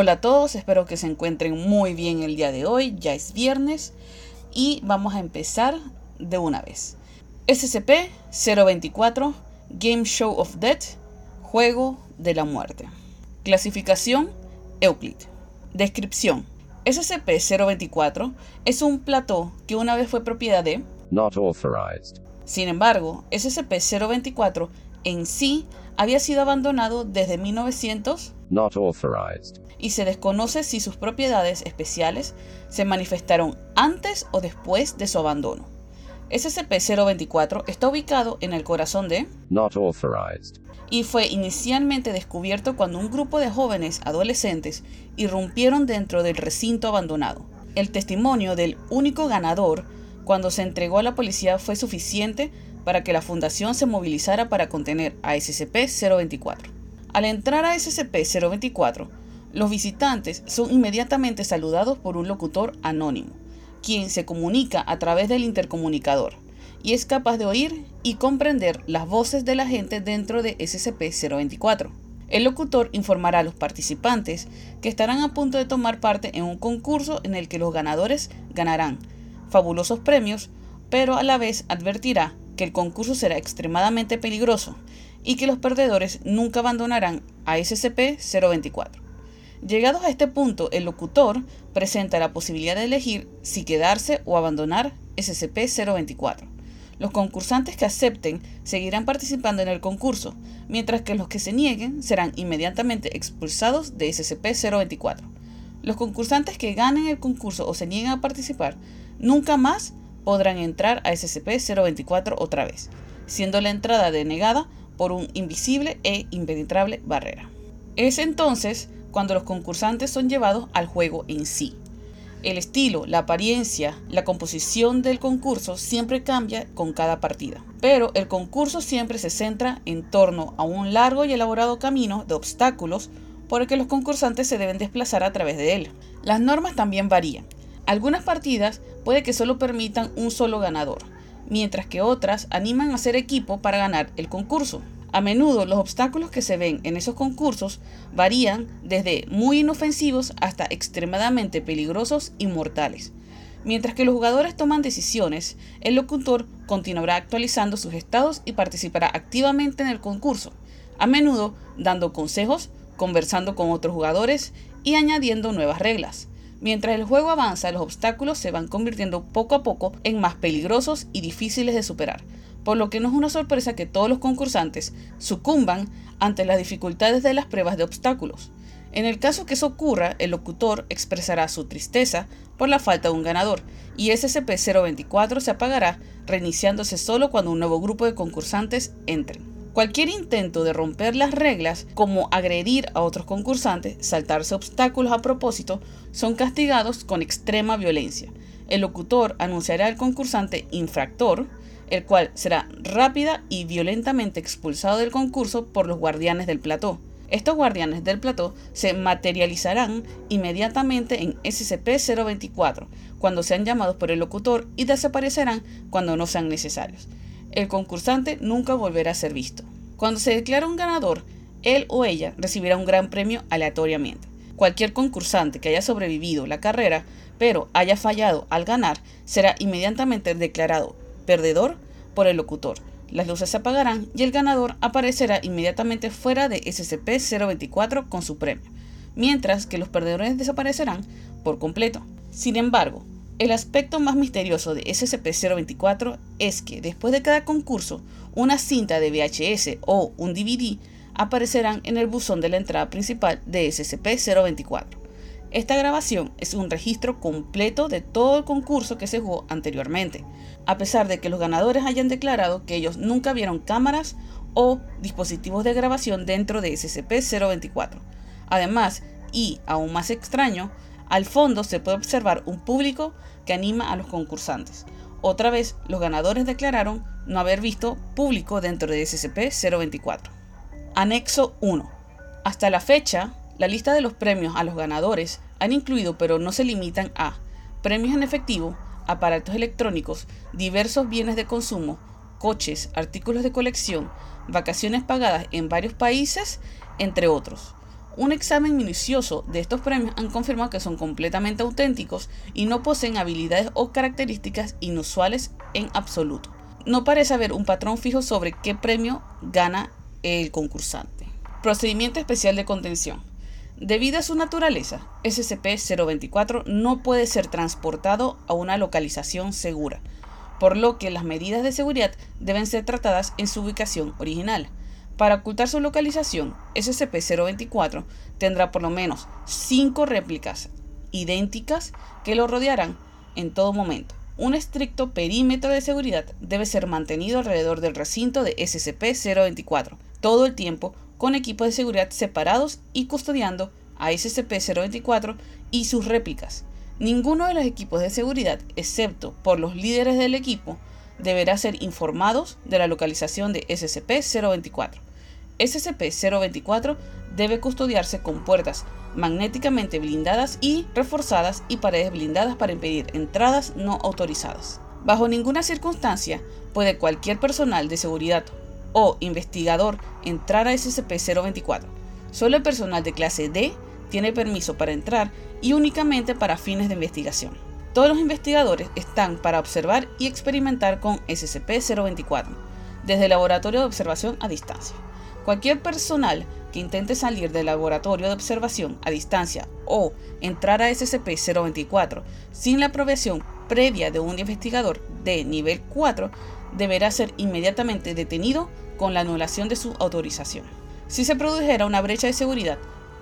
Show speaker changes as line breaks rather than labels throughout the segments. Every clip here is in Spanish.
Hola a todos, espero que se encuentren muy bien el día de hoy, ya es viernes y vamos a empezar de una vez. SCP-024 Game Show of Death, Juego de la Muerte. Clasificación Euclid. Descripción. SCP-024 es un plató que una vez fue propiedad de
Not authorized.
Sin embargo, SCP-024 en sí había sido abandonado desde 1900
Not authorized.
y se desconoce si sus propiedades especiales se manifestaron antes o después de su abandono. SCP-024 está ubicado en el corazón de
Not authorized.
y fue inicialmente descubierto cuando un grupo de jóvenes adolescentes irrumpieron dentro del recinto abandonado. El testimonio del único ganador cuando se entregó a la policía fue suficiente para que la fundación se movilizara para contener a SCP-024. Al entrar a SCP-024, los visitantes son inmediatamente saludados por un locutor anónimo, quien se comunica a través del intercomunicador y es capaz de oír y comprender las voces de la gente dentro de SCP-024. El locutor informará a los participantes que estarán a punto de tomar parte en un concurso en el que los ganadores ganarán fabulosos premios, pero a la vez advertirá que el concurso será extremadamente peligroso y que los perdedores nunca abandonarán a SCP-024. Llegados a este punto, el locutor presenta la posibilidad de elegir si quedarse o abandonar SCP-024. Los concursantes que acepten seguirán participando en el concurso, mientras que los que se nieguen serán inmediatamente expulsados de SCP-024. Los concursantes que ganen el concurso o se nieguen a participar nunca más podrán entrar a SCP-024 otra vez, siendo la entrada denegada por un invisible e impenetrable barrera. Es entonces cuando los concursantes son llevados al juego en sí. El estilo, la apariencia, la composición del concurso siempre cambia con cada partida, pero el concurso siempre se centra en torno a un largo y elaborado camino de obstáculos por el que los concursantes se deben desplazar a través de él. Las normas también varían. Algunas partidas puede que solo permitan un solo ganador, mientras que otras animan a hacer equipo para ganar el concurso. A menudo los obstáculos que se ven en esos concursos varían desde muy inofensivos hasta extremadamente peligrosos y mortales. Mientras que los jugadores toman decisiones, el locutor continuará actualizando sus estados y participará activamente en el concurso, a menudo dando consejos, conversando con otros jugadores y añadiendo nuevas reglas. Mientras el juego avanza, los obstáculos se van convirtiendo poco a poco en más peligrosos y difíciles de superar, por lo que no es una sorpresa que todos los concursantes sucumban ante las dificultades de las pruebas de obstáculos. En el caso que eso ocurra, el locutor expresará su tristeza por la falta de un ganador, y SCP-024 se apagará, reiniciándose solo cuando un nuevo grupo de concursantes entren. Cualquier intento de romper las reglas, como agredir a otros concursantes, saltarse obstáculos a propósito, son castigados con extrema violencia. El locutor anunciará al concursante infractor, el cual será rápida y violentamente expulsado del concurso por los guardianes del plató. Estos guardianes del plató se materializarán inmediatamente en SCP-024 cuando sean llamados por el locutor y desaparecerán cuando no sean necesarios. El concursante nunca volverá a ser visto. Cuando se declara un ganador, él o ella recibirá un gran premio aleatoriamente. Cualquier concursante que haya sobrevivido la carrera, pero haya fallado al ganar, será inmediatamente declarado perdedor por el locutor. Las luces se apagarán y el ganador aparecerá inmediatamente fuera de SCP-024 con su premio, mientras que los perdedores desaparecerán por completo. Sin embargo, el aspecto más misterioso de SCP-024 es que después de cada concurso, una cinta de VHS o un DVD aparecerán en el buzón de la entrada principal de SCP-024. Esta grabación es un registro completo de todo el concurso que se jugó anteriormente, a pesar de que los ganadores hayan declarado que ellos nunca vieron cámaras o dispositivos de grabación dentro de SCP-024. Además, y aún más extraño, al fondo se puede observar un público que anima a los concursantes. Otra vez, los ganadores declararon no haber visto público dentro de SCP-024. Anexo 1. Hasta la fecha, la lista de los premios a los ganadores han incluido, pero no se limitan a premios en efectivo, aparatos electrónicos, diversos bienes de consumo, coches, artículos de colección, vacaciones pagadas en varios países, entre otros. Un examen minucioso de estos premios han confirmado que son completamente auténticos y no poseen habilidades o características inusuales en absoluto. No parece haber un patrón fijo sobre qué premio gana el concursante. Procedimiento especial de contención. Debido a su naturaleza, SCP-024 no puede ser transportado a una localización segura, por lo que las medidas de seguridad deben ser tratadas en su ubicación original. Para ocultar su localización, SCP-024 tendrá por lo menos 5 réplicas idénticas que lo rodearán en todo momento. Un estricto perímetro de seguridad debe ser mantenido alrededor del recinto de SCP-024 todo el tiempo con equipos de seguridad separados y custodiando a SCP-024 y sus réplicas. Ninguno de los equipos de seguridad, excepto por los líderes del equipo, deberá ser informados de la localización de SCP-024. SCP-024 debe custodiarse con puertas magnéticamente blindadas y reforzadas y paredes blindadas para impedir entradas no autorizadas. Bajo ninguna circunstancia puede cualquier personal de seguridad o investigador entrar a SCP-024. Solo el personal de clase D tiene permiso para entrar y únicamente para fines de investigación. Todos los investigadores están para observar y experimentar con SCP-024, desde el laboratorio de observación a distancia. Cualquier personal que intente salir del laboratorio de observación a distancia o entrar a SCP-024 sin la aprobación previa de un investigador de nivel 4 deberá ser inmediatamente detenido con la anulación de su autorización. Si se produjera una brecha de seguridad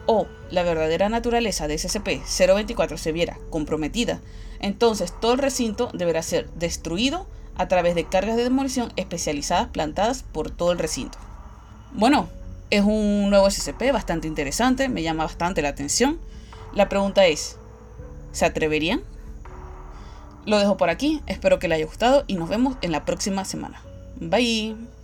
o la verdadera naturaleza de SCP-024 se viera comprometida, entonces todo el recinto deberá ser destruido a través de cargas de demolición especializadas plantadas por todo el recinto. Bueno, es un nuevo SCP bastante interesante, me llama bastante la atención. La pregunta es, ¿se atreverían? Lo dejo por aquí, espero que les haya gustado y nos vemos en la próxima semana. Bye.